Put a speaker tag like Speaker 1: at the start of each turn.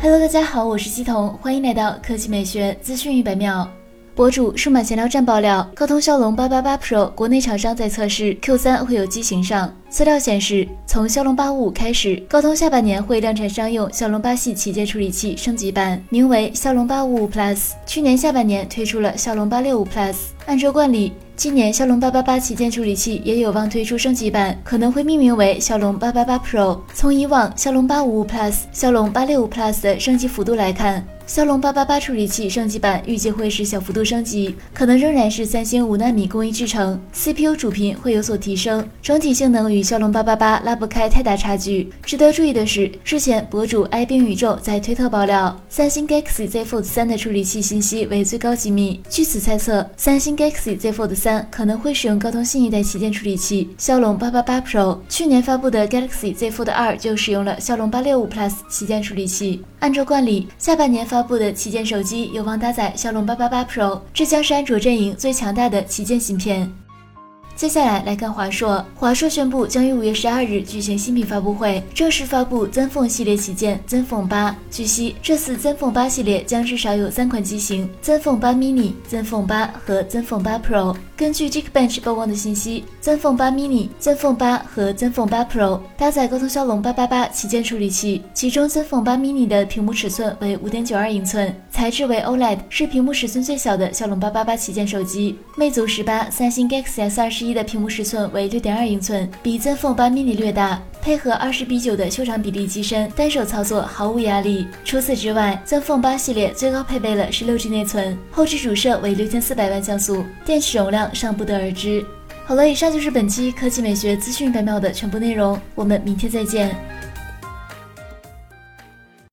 Speaker 1: Hello，大家好，我是西彤，欢迎来到科技美学资讯一百秒。博主数码闲聊站爆料，高通骁龙八八八 Pro 国内厂商在测试 Q 三会有机型上。资料显示，从骁龙八五五开始，高通下半年会量产商用骁龙八系旗舰处理器升级版，名为骁龙八五五 Plus。去年下半年推出了骁龙八六五 Plus。按照惯例，今年骁龙八八八旗舰处理器也有望推出升级版，可能会命名为骁龙八八八 Pro。从以往骁龙八五五 Plus、骁龙八六五 Plus 的升级幅度来看，骁龙八八八处理器升级版预计会是小幅度升级，可能仍然是三星五纳米工艺制成，CPU 主频会有所提升，整体性能与与骁龙八八八拉不开太大差距。值得注意的是，之前博主 i 冰宇宙在推特爆料，三星 Galaxy Z Fold 三的处理器信息为最高机密，据此猜测，三星 Galaxy Z Fold 三。可能会使用高通新一代旗舰处理器骁龙八八八 Pro。去年发布的 Galaxy Z Fold 二就使用了骁龙八六五 Plus 旗舰处理器。按照惯例，下半年发布的旗舰手机有望搭载骁龙八八八 Pro，这将是安卓阵营最强大的旗舰芯片。接下来来看华硕，华硕宣布将于五月十二日举行新品发布会，正式发布 ZenFone 系列旗舰 ZenFone 八。据悉，这次 ZenFone 八系列将至少有三款机型：ZenFone 八 mini、ZenFone 八和 ZenFone 八 Pro。根据 Geekbench 曝光的信息，ZenFone 八 mini、ZenFone 八和 ZenFone 八 Pro 搭载高通骁龙八八八旗舰处理器，其中 ZenFone 八 mini 的屏幕尺寸为五点九二英寸，材质为 OLED，是屏幕尺寸最小的骁龙八八八旗舰手机。魅族十八、三星 Galaxy S 二十一的屏幕尺寸为六点二英寸，比 ZenFone 八 mini 略大。配合二十比九的修长比例机身，单手操作毫无压力。除此之外，ZenFone 八系列最高配备了十六 G 内存，后置主摄为六千四百万像素，电池容量尚不得而知。好了，以上就是本期科技美学资讯百秒的全部内容，我们明天再见。